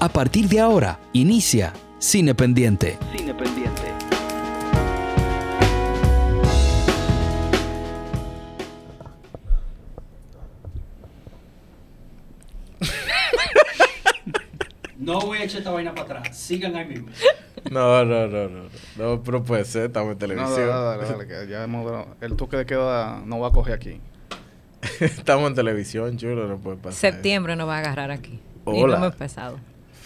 A partir de ahora, inicia Cine Pendiente. Cine Pendiente. No voy a echar esta vaina para atrás. Sigan ahí mismo. No, no, no, no. No, pero puede ser, estamos en No, televisión. dale, dale, dale, que ya hemos, el toque de queda no va a coger aquí. estamos en televisión, chulo, no puede pasar. Septiembre no va a agarrar aquí. Y Hola. no hemos empezado.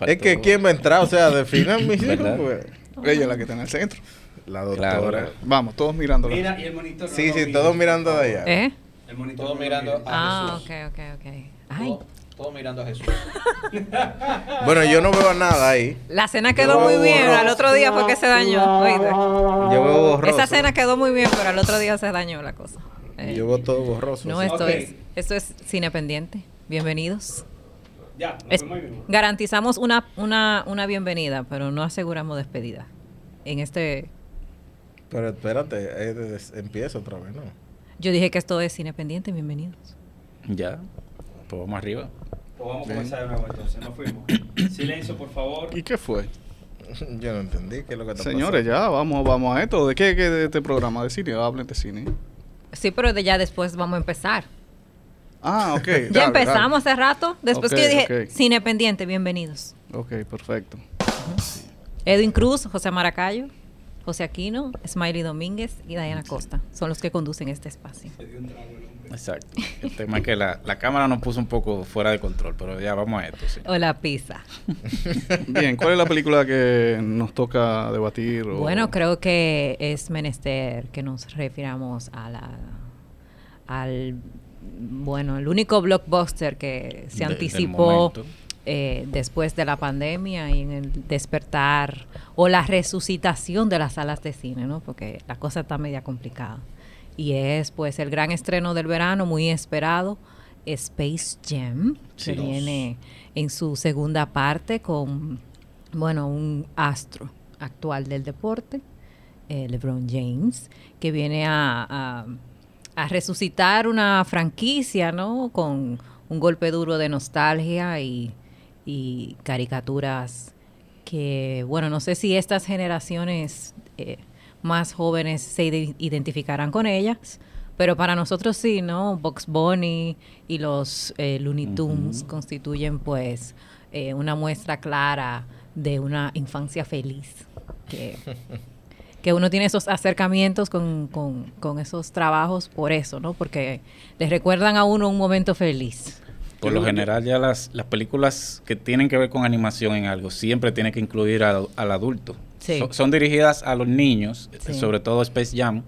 Es que quién va a entrar, o sea, definan mis hijos, pues. Ella es la que está en el centro. La doctora. Claro. Vamos, todos mirándola. Mira, y el monitor. no Sí, sí, todos mirando de allá. ¿Eh? El monitor. Todos mirando mira. a- Ah, Jesús. ok, ok, ok. Ay, Todo, todo mirando a Jesús. Bueno, yo no veo nada ahí. la cena quedó Yo muy bien. Al otro día fue que se dañó. oíste. Yo veo borroso. Esa cena quedó muy bien, pero al otro día se dañó la cosa. Eh, Yo veo todo borroso. no, esto es esto es cine pendiente. Bienvenidos. Ya, nos Es- vemos ahí mismo. garantizamos una, una, una bienvenida, pero no aseguramos despedida. En este, Pero espérate, eh, des- empieza otra vez, ¿no? yo dije que esto es cine pendiente. Bienvenidos. ya. Pues vamos arriba. Pues vamos a comenzar de nuevo entonces. Nos fuimos. Silencio, por favor. ¿Y qué fue? Yo no entendí qué es lo que está Señores, ya, vamos, vamos a esto. ¿De qué, qué de este programa? ¿De cine? Hablen de cine. Sí, pero de ya después vamos a empezar. Ah, ok. Ya dale, empezamos hace rato. Después que yo dije ok. cine pendiente, bienvenidos. Ok, perfecto. Edwin Cruz, José Maracayo, José Aquino, Smiley Domínguez y Diana Costa son los que conducen este espacio. Exacto. El tema es que la, la cámara nos puso un poco fuera de control, pero ya vamos a esto, sí. O la pizza. Bien, ¿cuál es la película que nos toca debatir? o- Bueno, creo que es menester que nos refiramos a la al bueno, el único blockbuster que se De- anticipó eh, después de la pandemia y en el despertar o la resucitación de las salas de cine, ¿no? Porque la cosa está media complicada. Y es pues el gran estreno del verano, muy esperado, Space Jam, que Sí. viene en su segunda parte con, bueno, un astro actual del deporte, eh, LeBron James, que viene a, a- a resucitar una franquicia, ¿no? Con un golpe duro de nostalgia y, y caricaturas que, bueno, no sé si estas generaciones eh, más jóvenes se ide- identificarán con ellas, pero para nosotros sí, ¿no? Box Bunny y los eh, Looney Tunes constituyen, pues, eh, una muestra clara de una infancia feliz. Que, que uno tiene esos acercamientos con, con- con esos trabajos por eso, ¿no? Porque les recuerdan a uno un momento feliz. Por lo general ya las, las películas que tienen que ver con animación en algo siempre tienen que incluir al, al adulto. Sí. So- son dirigidas a los niños, Sí. sobre todo Space Jam,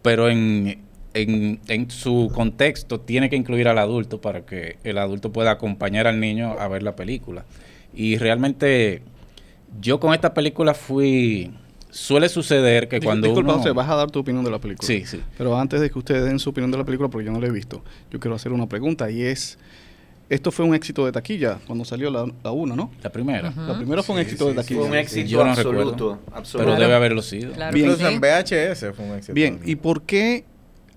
pero en, en, en su contexto tiene que incluir al adulto para que el adulto pueda acompañar al niño a ver la película. Y realmente yo con esta película fui... Suele suceder que Dis- cuando Disculpa, uno... José, vas a dar tu opinión de la película. Sí, sí. Pero antes de que ustedes den su opinión de la película, porque yo no la he visto, yo quiero hacer una pregunta y es, esto fue un éxito de taquilla cuando salió la, la 1, ¿no? La primera. La primera fue un Sí, éxito sí, de taquilla. Fue un éxito Yo no absoluto. recuerdo. absoluto. Pero debe haberlo sido. Claro que Incluso en VHS fue un éxito. Bien, también. ¿y por qué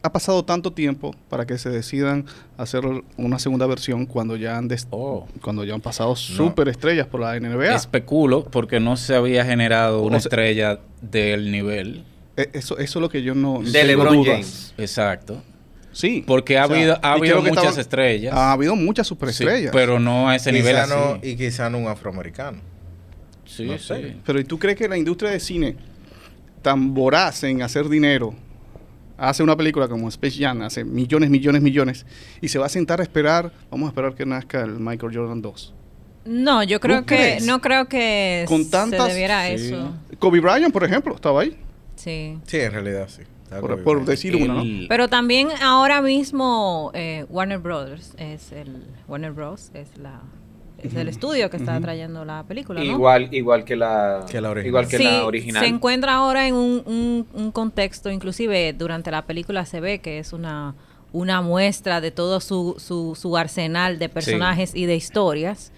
ha pasado tanto tiempo para que se decidan hacer una segunda versión cuando ya han des- Oh. cuando ya han pasado superestrellas por la NBA? Especulo porque no se había generado una O sea- estrella del nivel. Eh, Eso, eso es lo que yo no De LeBron dudas. James. Exacto. Sí. Porque ha O sea, habido, ¿y ha habido muchas estaban- estrellas. Ha habido muchas Sí, superestrellas. pero no a ese nivel Quizá así. no, y quizá no un afroamericano. sí, no sí. sé. Pero ¿y tú crees que la industria de cine, tan voraz en hacer dinero, hace una película como Space Jam, hace millones, millones, millones, y se va a sentar a esperar, vamos a esperar que nazca el Michael Jordan 2? No, yo creo ¿Tú que crees? no creo que Con tantas- se debiera a Sí. eso. Kobe Bryant, por ejemplo, estaba ahí, Sí. Sí, en realidad sí. Por, por decir uno, ¿no? Pero también ahora mismo eh, Warner Brothers es el Warner Bros es la es el estudio que está trayendo la película, ¿no? Igual, igual que la, Que la original. igual que Sí, la original. se encuentra ahora en un, un- un contexto, inclusive durante la película se ve que es una, una muestra de todo su, su, su arsenal de personajes y de historias,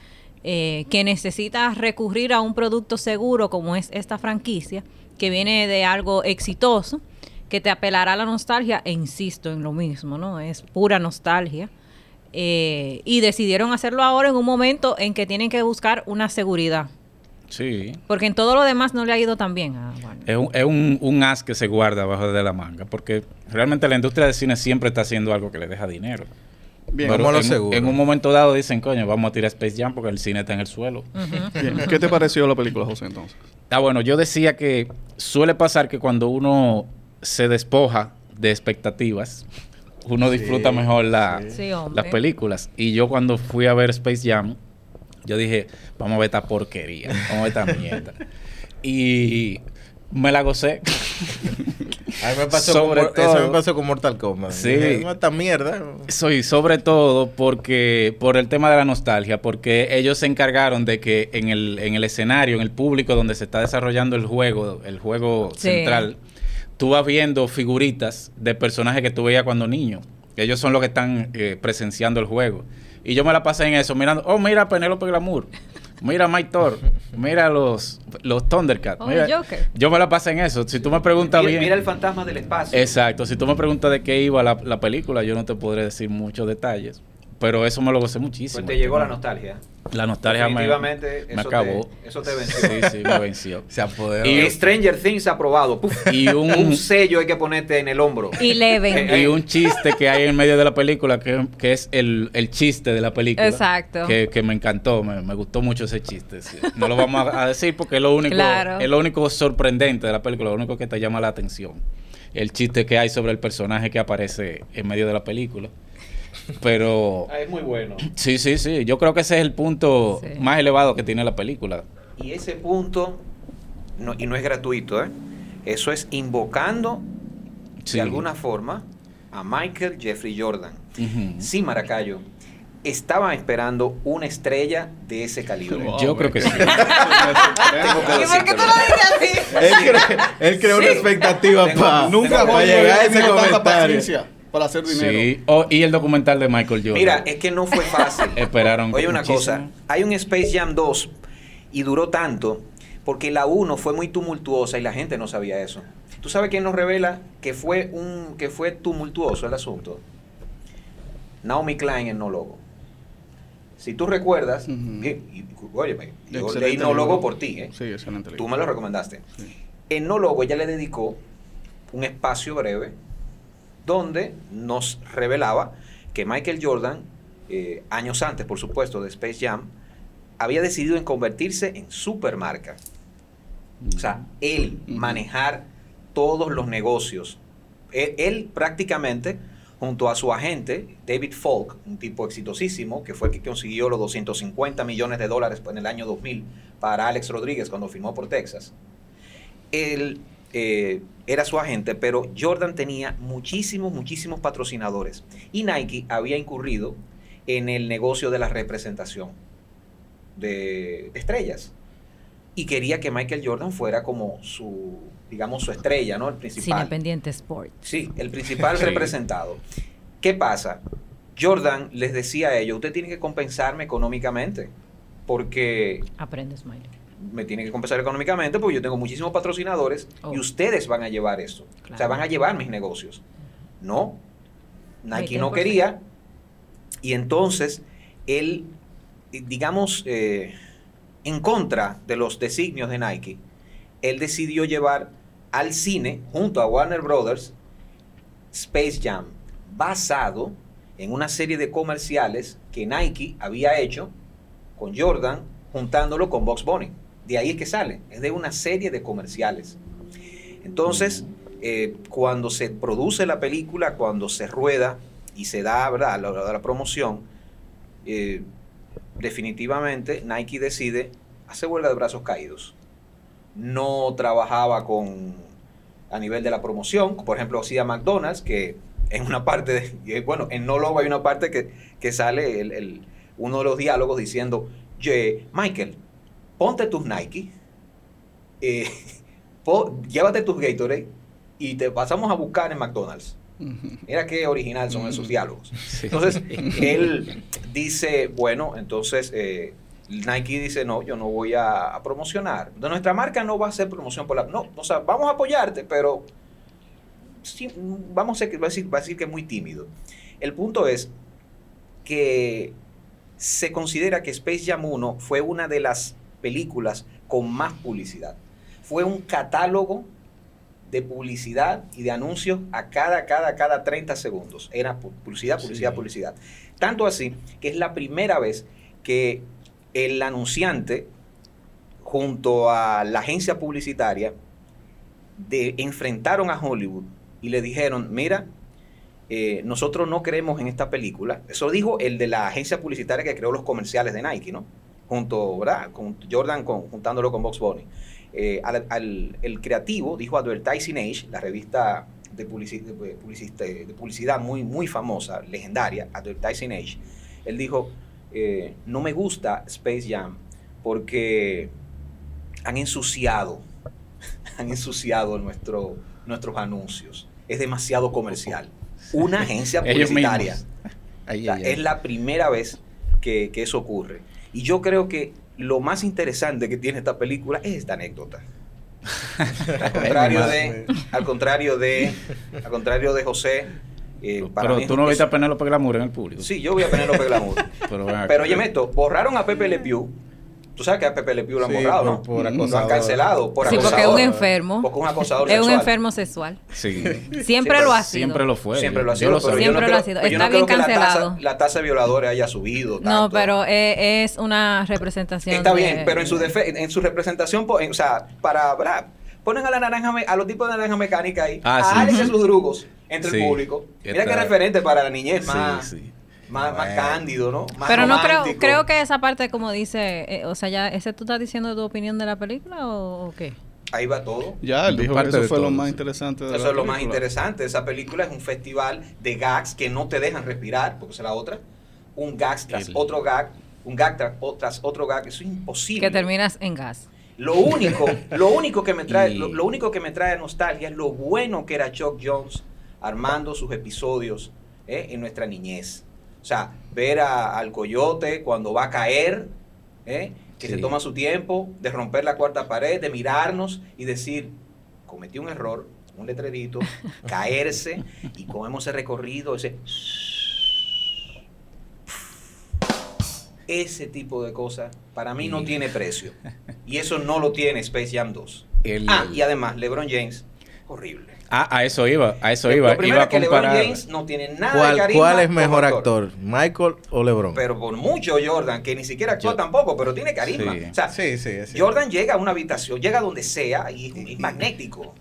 eh, que necesita recurrir a un producto seguro como es esta franquicia, que viene de algo exitoso, que te apelará a la nostalgia, e insisto en lo mismo, ¿no? Es pura nostalgia. Eh, y decidieron hacerlo ahora en un momento en que tienen que buscar una seguridad. Sí. Porque en todo lo demás no le ha ido tan bien a Warner. Es, un, es un, un as que se guarda abajo de la manga, porque realmente la industria del cine siempre está haciendo algo que le deja dinero. Bien, Pero ¿Cómo lo en, en un momento dado dicen, coño, vamos a tirar Space Jam porque el cine está en el suelo. bien. ¿Qué te pareció la película, José, entonces? Ah, bueno, yo decía que suele pasar que cuando uno se despoja de expectativas, uno disfruta mejor la- Sí, hombre. las películas. Y yo cuando fui a ver Space Jam, yo dije, vamos a ver esta porquería, vamos a ver esta mierda. Y me la gocé. A mí me pasó, Sobre con, Mor- eso todo- me pasó con Mortal Kombat. Sí. Dije, "No, esta mierda. Soy sobre todo porque por el tema de la nostalgia, porque ellos se encargaron de que en el, en el escenario, en el público donde se está desarrollando el juego, el juego Sí. central, tú vas viendo figuritas de personajes que tú veías cuando niño. Ellos son los que están eh, presenciando el juego. Y yo me la pasé en eso, mirando, oh, mira a Penélope Glamour, mira a Mike Thor, mira a los, los Thundercats. Oh, mira- el Joker. Yo me la pasé en eso. Si tú me preguntas Mira, bien... mira el fantasma del espacio. Exacto, si tú me preguntas de qué iba la, la película, yo no te podré decir muchos detalles, pero eso me lo gocé muchísimo. Pues te llegó la nostalgia. La nostalgia me, Definitivamente, me eso acabó. te- eso te venció. Sí, sí, me venció. Se apoderó. Y- Stranger Things aprobado. Puf. Y un, Un sello hay que ponerte en el hombro. Eleven. Eh, y un chiste que hay en medio de la película, que, que es el, el chiste de la película. Exacto. Que, que me encantó, me, me gustó mucho ese chiste. sí. No lo vamos a, a decir porque es lo único Claro. es lo único sorprendente de la película, lo único que te llama la atención. El chiste que hay sobre el personaje que aparece en medio de la película. Pero Ah, es muy bueno. Sí, sí, sí. Yo creo que ese es el punto Sí. más elevado que tiene la película. Y ese punto, no, y no es gratuito, ¿eh? Eso es invocando Sí. de alguna forma a Michael Jeffrey Jordan. Sí, Maracayo. Estaba esperando una estrella de ese calibre. Wow, Yo creo que sí. Tengo que ¿Y por qué tú lo dices así? Él, cre- él creó una expectativa para Nunca llegar a ese comentario. Para hacer dinero. Sí. Oh, y el documental de Michael Jordan. Mira, es que no fue fácil. Esperaron Oye, una muchísimo. cosa. Hay un Space Jam 2 y duró tanto porque la 1 fue muy tumultuosa y la gente no sabía eso. ¿Tú sabes quién nos revela que fue, un, que fue tumultuoso el asunto? Naomi Klein en No Logo. Si tú recuerdas, Ujú. y- y- óyeme, yo leí No Logo por ti, ¿eh? Sí, excelente. Tú me lo recomendaste. Sí. En No Logo ella le dedicó un espacio breve donde nos revelaba que Michael Jordan, eh, años antes, por supuesto, de Space Jam, había decidido en convertirse en supermarca. O sea, él manejar todos los negocios. Él, él prácticamente, junto a su agente, David Falk, un tipo exitosísimo, que fue el que consiguió los 250 millones de dólares en el año 2000 para Alex Rodríguez cuando firmó por Texas. Él eh, era su agente, pero Jordan tenía muchísimos, muchísimos patrocinadores. Y Nike había incurrido en el negocio de la representación de estrellas. Y quería que Michael Jordan fuera como su, digamos, su estrella, ¿no? El principal. Cine Pendiente Sport. Sí, el principal Sí. representado. ¿Qué pasa? Jordan les decía a ellos, usted tiene que compensarme económicamente, porque Aprende, Smiley. Me tiene que compensar económicamente, porque yo tengo muchísimos patrocinadores Oh. y ustedes van a llevar esto. O sea, van a llevar mis negocios. No, Nike no 20%. quería. Y entonces, él, eh, digamos, eh, en contra de los designios de Nike, él decidió llevar al cine, junto a Warner Brothers, Space Jam, basado en una serie de comerciales que Nike había hecho con Jordan, juntándolo con Box Bunny. De ahí es que sale, es de una serie de comerciales. Entonces, eh, cuando se produce la película, cuando se rueda y se da ¿verdad? La, la- la promoción, eh, definitivamente Nike decide hacer huelga de brazos caídos. No trabajaba con a nivel de la promoción, por ejemplo, hacía McDonald's, que en una parte, de, eh, bueno, en No Logo hay una parte que, sale uno de los diálogos diciendo, "Ye, Michael, ponte tus Nike, eh, po- llévate tus Gatorade y te pasamos a buscar en McDonald's. Mira qué original son esos diálogos. Sí. Entonces, él dice, bueno, entonces eh, Nike dice, no, yo no voy a, a promocionar. De nuestra marca no va a hacer promoción por la... No, o sea, vamos a apoyarte, pero sí, vamos a, va a decir, va a decir que es muy tímido. El punto es que se considera que Space Jam 1 fue una de las películas con más publicidad. Fue un catálogo de publicidad y de anuncios a cada, cada, cada 30 segundos. Era pu- publicidad, publicidad, Sí. publicidad. Tanto así que es la primera vez que el anunciante, junto a la agencia publicitaria, de, enfrentaron a Hollywood y le dijeron, mira, eh, nosotros no creemos en esta película. Eso dijo el de la agencia publicitaria que creó los comerciales de Nike, ¿no? Junto, ¿verdad? Con Jordan con- juntándolo con Box Bunny. Eh, al- al- el creativo dijo Advertising Age, la revista de, publici- de publicidad muy, muy famosa, legendaria, Advertising Age. Él dijo, eh, no me gusta Space Jam porque han ensuciado, han ensuciado nuestro, nuestros anuncios. Es demasiado comercial. Una agencia publicitaria. O sea. Es la primera vez que, que eso ocurre. Y yo creo que lo más interesante que tiene esta película es esta anécdota. Al contrario de, al contrario de, al contrario de José, eh, Pero tú no es- viste a Penélope Glamour en el público. Sí, yo voy a Penélope Glamour. Pero. Pero oye, esto, borraron a Pepe Le Pew. Tú sabes que a Pepe Le Pew lo han Sí, borrado, por- ¿no? por lo han acosador. cancelado por Sí, porque es un acosador. enfermo. Porque es un acosador Es un sexual. enfermo sexual. Sí. Siempre lo ha sido. Siempre lo fue. Siempre lo ha Yo sido, lo pero sabía. yo no Siempre lo creo- ha sido. Está no creo bien que la tasa- cancelado. La tasa de violadores haya subido. No, pero eh, es una representación. Está de- bien, pero en su, defe- en su representación, en- o sea, para, ¿verdad? ponen a la naranja, me- a los tipos de naranja mecánica ahí, Ah, a sí. Alex y sus drugos entre Sí. el público. Mira qué referente para la niñez, Sí, más, sí. Más, más cándido, ¿no? Más Pero no creo, creo que esa parte, como dice, eh, o sea, ya, ¿ese tú estás diciendo tu opinión de la película o, o qué? Ahí va todo. Ya, él dijo que eso fue lo todo, más sí. interesante de Eso la es lo más interesante. Esa película es un festival de gags que no te dejan respirar, porque esa es la otra. Un gag tras El- otro gag, un gag tras, tras otro gag. Eso es imposible. Que terminas en gas. Lo único, lo único que me trae, Y- lo, lo único que me trae nostalgia es lo bueno que era Chuck Jones armando sus episodios ¿eh? en nuestra niñez. O sea, ver a- al coyote cuando va a caer, ¿eh? que se toma su tiempo de romper la cuarta pared, de mirarnos y decir, cometí un error, un letrerito, caerse y cómo ese recorrido, ese... Ese tipo de cosas para mí no tiene precio. Y eso no lo tiene Space Jam 2. El- Ah, y además, LeBron James, horrible. Ah, a eso iba, a eso iba. Lo primero iba a es que LeBron. James no tiene nada de ¿Cuál, carisma cuál es mejor actor? ¿Michael o LeBron? Pero por mucho Jordan, que ni siquiera actúa Yo- tampoco, pero tiene carisma. Sí. O sea, sí, Jordan llega a una habitación, llega donde sea y es- magnético.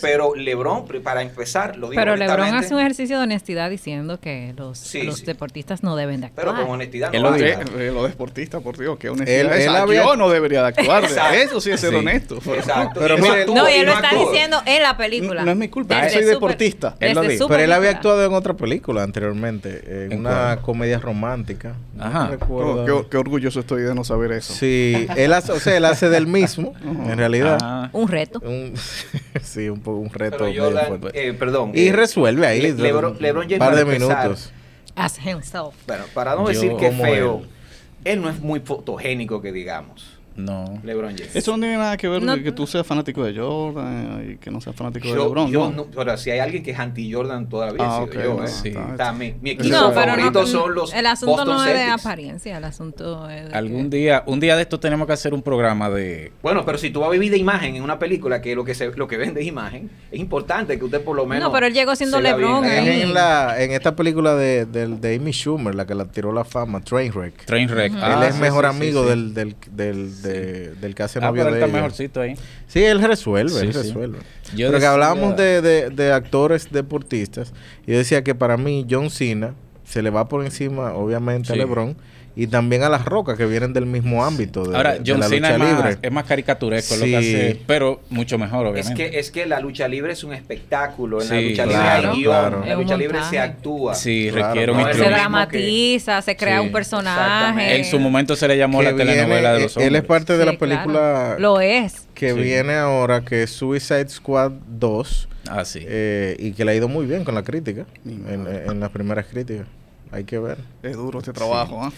Pero LeBron, para empezar, lo digo Pero LeBron hace un ejercicio de honestidad diciendo que los, Sí, los sí. deportistas no deben de Pero actuar. con honestidad Él no. Eh, eh, lo deportista, por Dios, que honestidad Él- esa. él había- Yo no debería de actuar. Exacto. Eso sí es ser Sí. honesto. pero- Exacto. Pero no, y él lo está diciendo en la película. No es mi culpa, Desde yo soy deportista. Él lo dijo. Pero él había actuado en otra película anteriormente, en, ¿En una cuál? comedia romántica. No Ajá. recuerdo. Oh, qué, qué orgulloso estoy de no saber eso. Sí, él hace, o sea, él hace del mismo, en realidad. Ah, Un reto. Un, sí, un, poco un reto. Pero eh, perdón. y eh, resuelve ahí. Le- Lebron- un Lebron James par de minutos. As himself. Bueno, para no Yo decir que feo, él. él no es muy fotogénico que digamos. No. LeBron James. Eso no tiene nada que ver No- con que tú seas fanático de Jordan y que no seas fanático de LeBron. yo ¿no? no- ahora, si hay alguien que es anti-Jordan todavía, Ah, he ok, sido yo, no, ¿eh? sí. Mi, mi equipo No, pero favorito no, son los el asunto Boston no es de apariencia, el asunto es de Algún que- día, un día de esto tenemos que hacer un programa de Bueno, pero si tú vas a vivir de imagen en una película que lo que se, lo que vende es imagen, es importante que usted por lo menos. No, pero él llegó siendo LeBron en, la, en esta película de, del- de Amy Schumer, la que la tiró la fama, Trainwreck. Trainwreck. Ujú. él Ah, es sí, mejor sí, sí, amigo. Del, del, del, de- del que hace Ah, novio de está ella. mejorcito ahí. Sí, él resuelve, Sí, él sí. resuelve. Yo Pero que decía- hablábamos de, de- de actores deportistas, y yo decía que para mí John Cena se le va por encima, obviamente, a Sí. LeBron y también a las rocas que vienen del mismo ámbito de, Ahora, de John la Cena lucha es más, libre. es más caricaturesco lo Sí. que hace, pero mucho mejor, Es obviamente. que, es que la lucha libre es un espectáculo. En la lucha claro, libre hay guion. claro. En la Es lucha libre se actúa. sí, Claro, requiere un no es lo se dramatiza, se crea Sí, un personaje. En su momento se le llamó Que la telenovela de viene- los él hombres. es parte de Sí, la película claro. Lo es. que Sí. viene ahora, que es Suicide Squad 2, Ah, sí. eh, y que le ha ido muy bien con la crítica, en, en las primeras críticas. Hay que ver. Es duro este trabajo, ¿ah?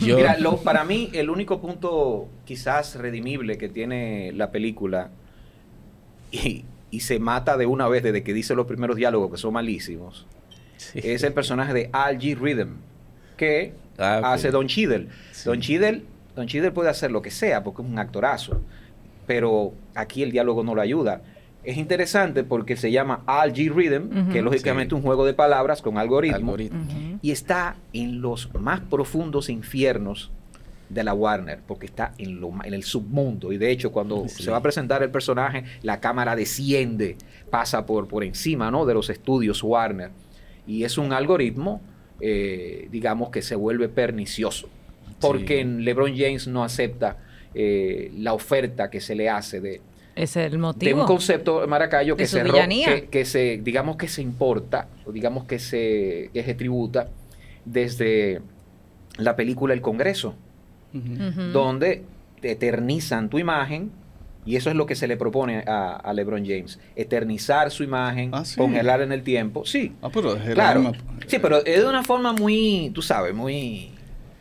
Yo, Mira, lo- para mí el único punto quizás redimible que tiene la película y, y se mata de una vez desde que dice los primeros diálogos que son malísimos sí. es el personaje de Al G. Rhythm. que Ah, hace Don Cheadle. Sí. Don Cheadle, Don Cheadle puede hacer lo que sea porque es un actorazo, pero aquí el diálogo no lo ayuda. Es interesante porque se llama Algae Rhythm, que es lógicamente Sí. un juego de palabras con algoritmo, y está en los más profundos infiernos de la Warner, porque está en, lo, ma- en el submundo. Y de hecho, cuando Sí. se va a presentar el personaje, la cámara desciende, pasa por, por encima ¿no? de los estudios Warner. Y es un algoritmo, eh, digamos, que se vuelve pernicioso. Porque Sí. LeBron James no acepta eh, la oferta que se le hace de, es el de motivo. un concepto maracayo De que se, que, que se digamos que se importa o digamos que se que se tributa desde la película El Congreso Ujú. Ujú. donde te eternizan tu imagen y eso es lo que se le propone a, a LeBron James eternizar su imagen Ah, ¿sí? congelar en el tiempo sí Ah, pero es el claro alma. sí pero es de una forma muy tú sabes muy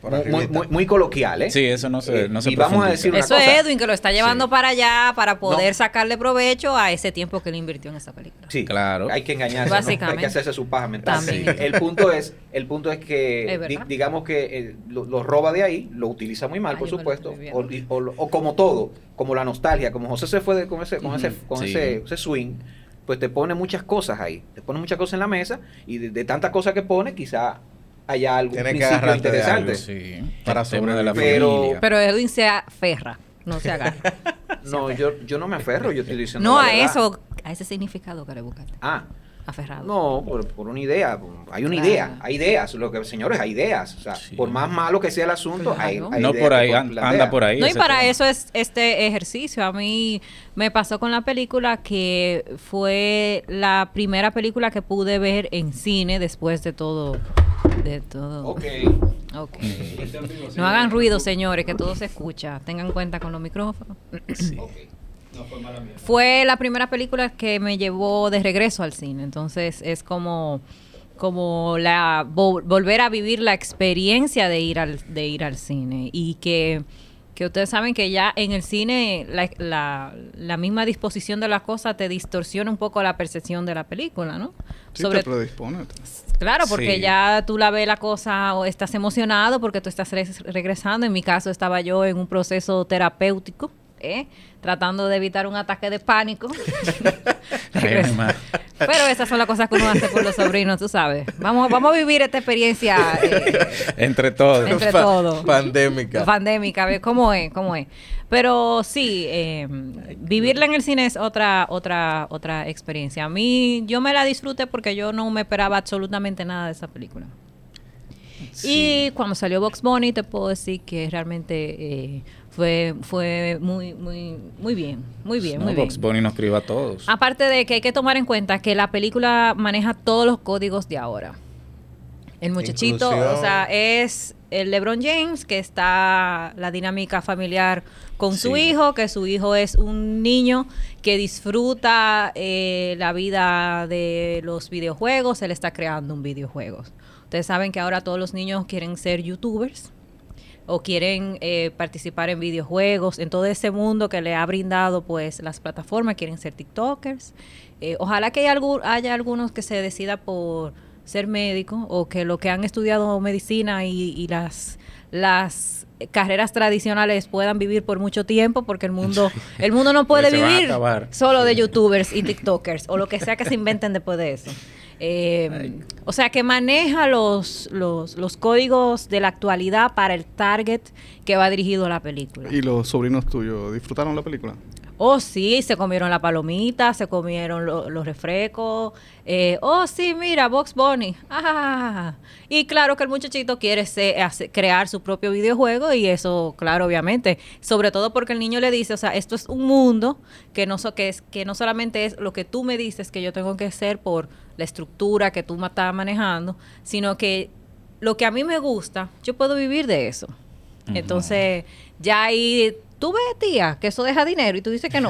muy, muy, muy coloquial ¿eh? Sí, eso no se, Eh, no se y vamos a decir una Eso es Edwin que lo está llevando Sí. para allá para poder No. sacarle provecho a ese tiempo que le invirtió en esa película. Sí, Claro. Hay que engañarse, hay que hacerse su paja mental. También. El punto es, el punto es que Es verdad. di- digamos que eh, lo, lo roba de ahí, lo utiliza muy mal, Ah, por supuesto, o, como todo, como la nostalgia, como José se fue de- con ese, con ese, con Sí. ese, ese swing, pues te pone muchas cosas ahí, te pone muchas cosas en la mesa y de, de tantas cosas que pone, quizá haya algún Tienes que principio agarrarte de interesante. algo. Sí, Para de la. Pero- familia. Pero Edwin se aferra, no se agarra. No, yo, yo no me aferro, yo estoy diciendo no la a verdad. eso, a ese significado que le buscaste. Ah, Aferrado. No, por, por una idea. Hay una Claro. idea. Hay ideas. Lo que, señores, hay ideas. O sea, Sí. por más malo que sea el asunto, Claro. hay, hay no ideas por que ahí, an- anda por ahí. No, y para tema. eso es este ejercicio. A mí me pasó con la película que fue la primera película que pude ver en cine después de todo. De todo. Ok. Ok. En vivo, No hagan ruido, señores, que todo se escucha. Tengan cuenta con los micrófonos. ok. No fue mala mía. Fue la primera película que me llevó de regreso al cine. Entonces es como, como la vo- volver a vivir la experiencia de ir al, de ir al cine. Y que, que ustedes saben que ya en el cine la, la- la misma disposición de las cosas te distorsiona un poco la percepción de la película, ¿no? Sí, te predispone. Claro, porque Sí. ya tú la ves la cosa o estás emocionado porque tú estás re- regresando. En mi caso estaba yo en un proceso terapéutico, ¿eh? tratando de evitar un ataque de pánico. Pero esas son las cosas que uno hace por los sobrinos, tú sabes. Vamos, vamos a vivir esta experiencia eh, Entre todos. entre Pa- todos. Pandémica. Pandémica, a ver cómo es, cómo es. Pero sí, eh, vivirla en el cine es otra, otra, otra experiencia. A mí, yo me la disfruté porque yo no me esperaba absolutamente nada de esa película. Y cuando salió Box Bunny, te puedo decir que realmente eh, fue, fue muy, muy, muy bien, muy bien, No, muy bien. Box Bunny nos escribe a todos. Aparte de que hay que tomar en cuenta que la película maneja todos los códigos de ahora. El muchachito, Inclusión. o sea, es el LeBron James, que está la dinámica familiar con su Sí. hijo, que su hijo es un niño que disfruta eh, la vida de los videojuegos, él está creando un videojuego. Ustedes saben que ahora todos los niños quieren ser youtubers o quieren eh, participar en videojuegos, en todo ese mundo que le ha brindado pues las plataformas, quieren ser TikTokers. Eh, ojalá que haya, algu- haya algunos que se decida por ser médico o que lo que han estudiado medicina y, y las las carreras tradicionales puedan vivir por mucho tiempo porque el mundo el mundo no puede a vivir solo de youtubers y tiktokers o lo que sea que se inventen después de eso Eh, o sea que maneja los, los los códigos de la actualidad para el target que va dirigido a la película ¿Y los sobrinos tuyos disfrutaron la película? Oh, sí, se comieron la palomita, se comieron lo- los refrescos. Eh, oh, sí, mira, Box Bunny. Ah, y claro que el muchachito quiere se- hace- crear su propio videojuego y eso, claro, obviamente. Sobre todo porque el niño le dice, o sea, esto es un mundo que no, so- que es, que no solamente es lo que tú me dices que yo tengo que hacer por la estructura que tú estás manejando, sino que lo que a mí me gusta, yo puedo vivir de eso. Entonces, ya ahí, tú ves, tía, que eso deja dinero y tú dices que no.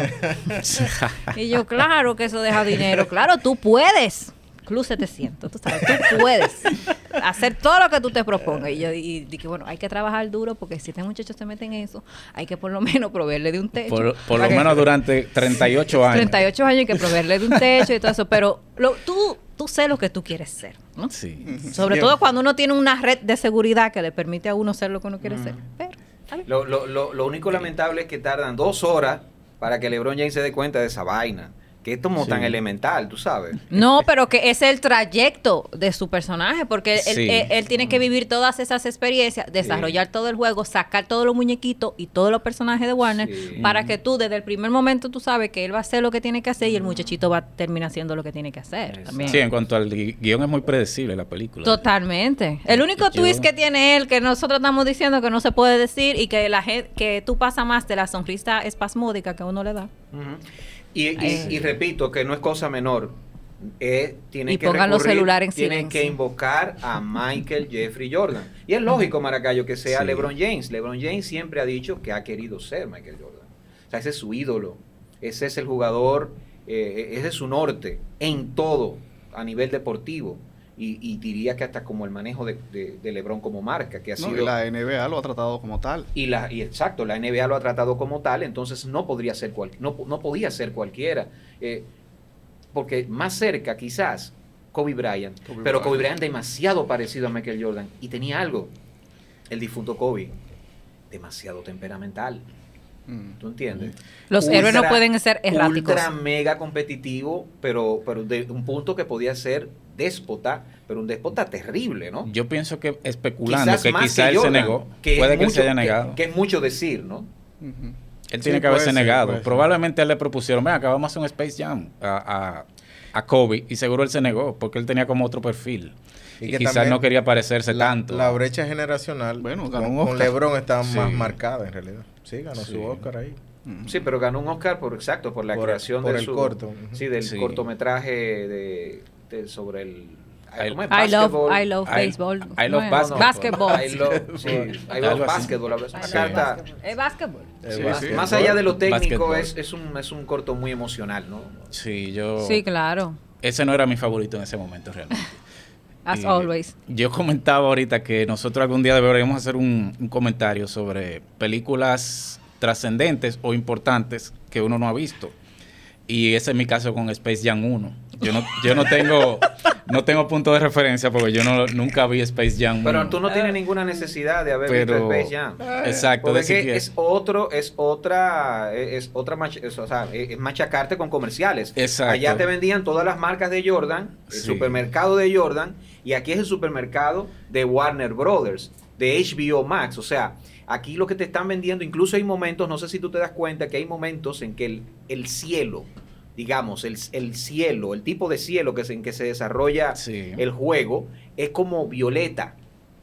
y yo, claro que eso deja dinero. Claro, tú puedes. Club 700, tú sabes, tú puedes hacer todo lo que tú te propongas. Y yo y dije, bueno, hay que trabajar duro porque si este muchacho se mete en eso, hay que por lo menos proveerle de un techo. Por, por lo que- menos durante 38 años. 38 años hay que proveerle de un techo y todo eso. Pero lo, tú, tú sé lo que tú quieres ser, ¿no? Sí. Sobre todo cuando uno tiene una red de seguridad que le permite a uno ser lo que uno quiere ser. Pero, lo, lo, lo único lamentable es que tardan dos horas para que LeBron James se dé cuenta de esa vaina. Que es como tan elemental, tú sabes. No, pero que es el trayecto de su personaje, porque él, Sí. él- él tiene que vivir todas esas experiencias, desarrollar todo el juego, sacar todos los muñequitos y todos los personajes de Warner, Sí. para que tú desde el primer momento tú sabes que él va a hacer lo que tiene que hacer y el muchachito va a terminar haciendo lo que tiene que hacer también. Sí, en cuanto al gui- guion es muy predecible la película. Totalmente. El único Yo- twist que tiene él, que nosotros estamos diciendo que no se puede decir y que la gente, que tú pasas más de la sonrisa espasmódica que uno le da. Y, y- repito que no es cosa menor. Eh, tienen Y que pongan los celulares en Tienen silencio. que invocar a Michael Jeffrey Jordan. Y es lógico, Maracayo, que sea Sí. LeBron James. LeBron James siempre ha dicho que ha querido ser Michael Jordan. O sea, ese es su ídolo. Ese es el jugador, eh, ese es su norte en todo a nivel deportivo. Y, y diría que hasta como el manejo de, de- de LeBron como marca, que ha No, sido... y la NBA lo ha tratado como tal. Y, la, y exacto, la NBA lo ha tratado como tal, entonces no podría ser cual, no, no podía ser cualquiera. Eh, porque más cerca, quizás, Kobe Bryant. Kobe pero Bryant. Kobe Bryant demasiado parecido a Michael Jordan. Y tenía algo. El difunto Kobe. Demasiado temperamental. Mm. ¿Tú entiendes? Los héroes no pueden ser erráticos. Ultra mega competitivo, pero, pero de un punto que podía ser déspota, pero un déspota terrible, ¿no? Yo pienso que especulando Quizás que quizá que él se negó. que puede es que él mucho- se haya negado. que es mucho decir, ¿no? Él Sí, tiene que haberse ser, negado. Probablemente a él le propusieron, ven, acá vamos a hacer un Space Jam a, a, a Kobe. Y seguro él se negó, porque él tenía como otro perfil. Y Y, que quizás no quería parecerse La, tanto. la brecha generacional Bueno, ganó con, un con. LeBron está Sí. más marcada en realidad. Sí, ganó Sí. su Oscar ahí. Sí, pero ganó un Oscar por exacto, por la Por- creación por de el su corto. Sí, del Sí. cortometraje de, de- sobre el I-. I love, Basketball. I love baseball. I love ¿Cómo es? basketball. Basketball. I love, sí, I love así. basketball. Es una love carta, basketball. Es basketball. Eh, Sí, más, sí. más allá de lo técnico, es, es, un, es un corto muy emocional, ¿no? Sí, yo... Sí, claro. Ese no era mi favorito en ese momento realmente. As Y always. Yo comentaba ahorita que nosotros algún día deberíamos hacer un, un comentario sobre películas trascendentes o importantes que uno no ha visto. Y ese es mi caso con Space Jam 1. Yo no, yo no tengo no tengo punto de referencia porque yo no, nunca vi Space Jam 1. Pero tú no tienes ninguna necesidad de haber Pero- visto Space Jam. Exacto, Porque de es, que siquiera- es otro, es otra, es otra, mach- es, o sea, es machacarte con comerciales. Exacto. Allá te vendían todas las marcas de Jordan, el Sí. supermercado de Jordan, y aquí es el supermercado de Warner Brothers, de HBO Max. O sea, aquí lo que te están vendiendo, incluso hay momentos, no sé si tú te das cuenta que hay momentos en que el, el cielo, digamos, el, el cielo, el tipo de cielo que se, en que se desarrolla Sí. el juego, es como violeta.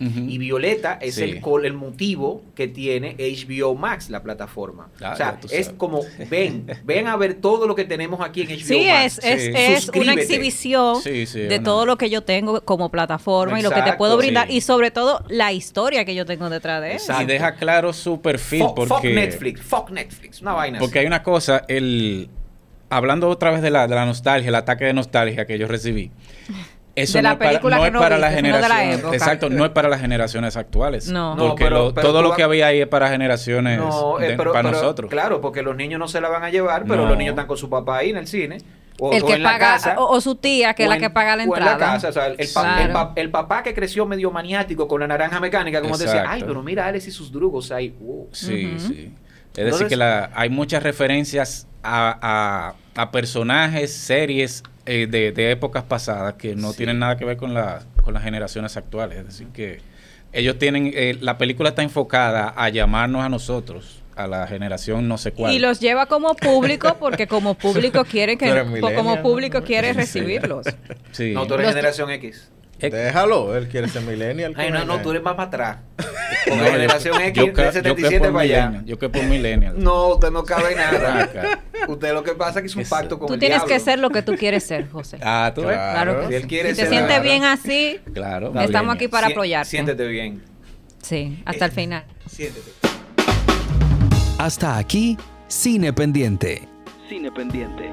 Y Violeta es Sí. el, col- el motivo que tiene HBO Max, la plataforma. Ah, o sea, es como, ven, ven a ver todo lo que tenemos aquí en HBO Sí, Max. es, Sí. es una exhibición Sí, sí, de una- todo lo que yo tengo como plataforma y lo que te puedo brindar. sí. Y sobre todo la historia que yo tengo detrás de. Exacto. Y deja claro su perfil Fuck, fuck porque... Netflix, fuck Netflix, una vaina Porque así. hay una cosa, el hablando otra vez de la, de la nostalgia, el ataque de nostalgia que yo recibí. Eso De no la es para, película no que es no para la generaciones. época. Exacto, no es para las generaciones actuales. No. No, Porque pero- lo- pero todo lo vas- que había ahí es para generaciones No, eh, de- pero, para pero, nosotros. Claro, porque los niños no se la van a llevar, pero No. los niños están con su papá ahí en el cine. O, el o que en la paga, casa. o, o su tía, que es o la en- que paga la o en entrada. casa, o sea, el, pa- Claro. el pa- el papá que creció medio maniático con la naranja mecánica, como te decía, ay, pero mira Alex y sus drugos ahí. Wow. Sí, sí. Es decir, que la, hay muchas referencias a, a- a personajes, series eh, de, de épocas pasadas que no Sí. tienen nada que ver con, la, con las generaciones actuales. Es decir, que ellos tienen, eh, la película está enfocada a llamarnos a nosotros, a la generación no sé cuál. Y los lleva como público porque como público quiere que como público quiere recibirlos. Sí. No, tú eres Los- generación X. Eh, Déjalo, él quiere ser millennial. Ay, no, no, eh. tú eres más para atrás. no, Con yo- generación yo X, yo que 77 por para allá. Yo que por millennial. No, usted no cabe nada. Acá. Usted lo que pasa es que es un pacto con Tú el tienes diablo. que ser lo que tú quieres ser, José. Ah, tú ves. Claro que Si él sí. quiere Si te ser sientes claro. bien así, Claro. estamos millennial. aquí para apoyarte. Siéntete bien. Sí, hasta el final. Siéntete. Hasta aquí, Cine Pendiente. Cine Pendiente.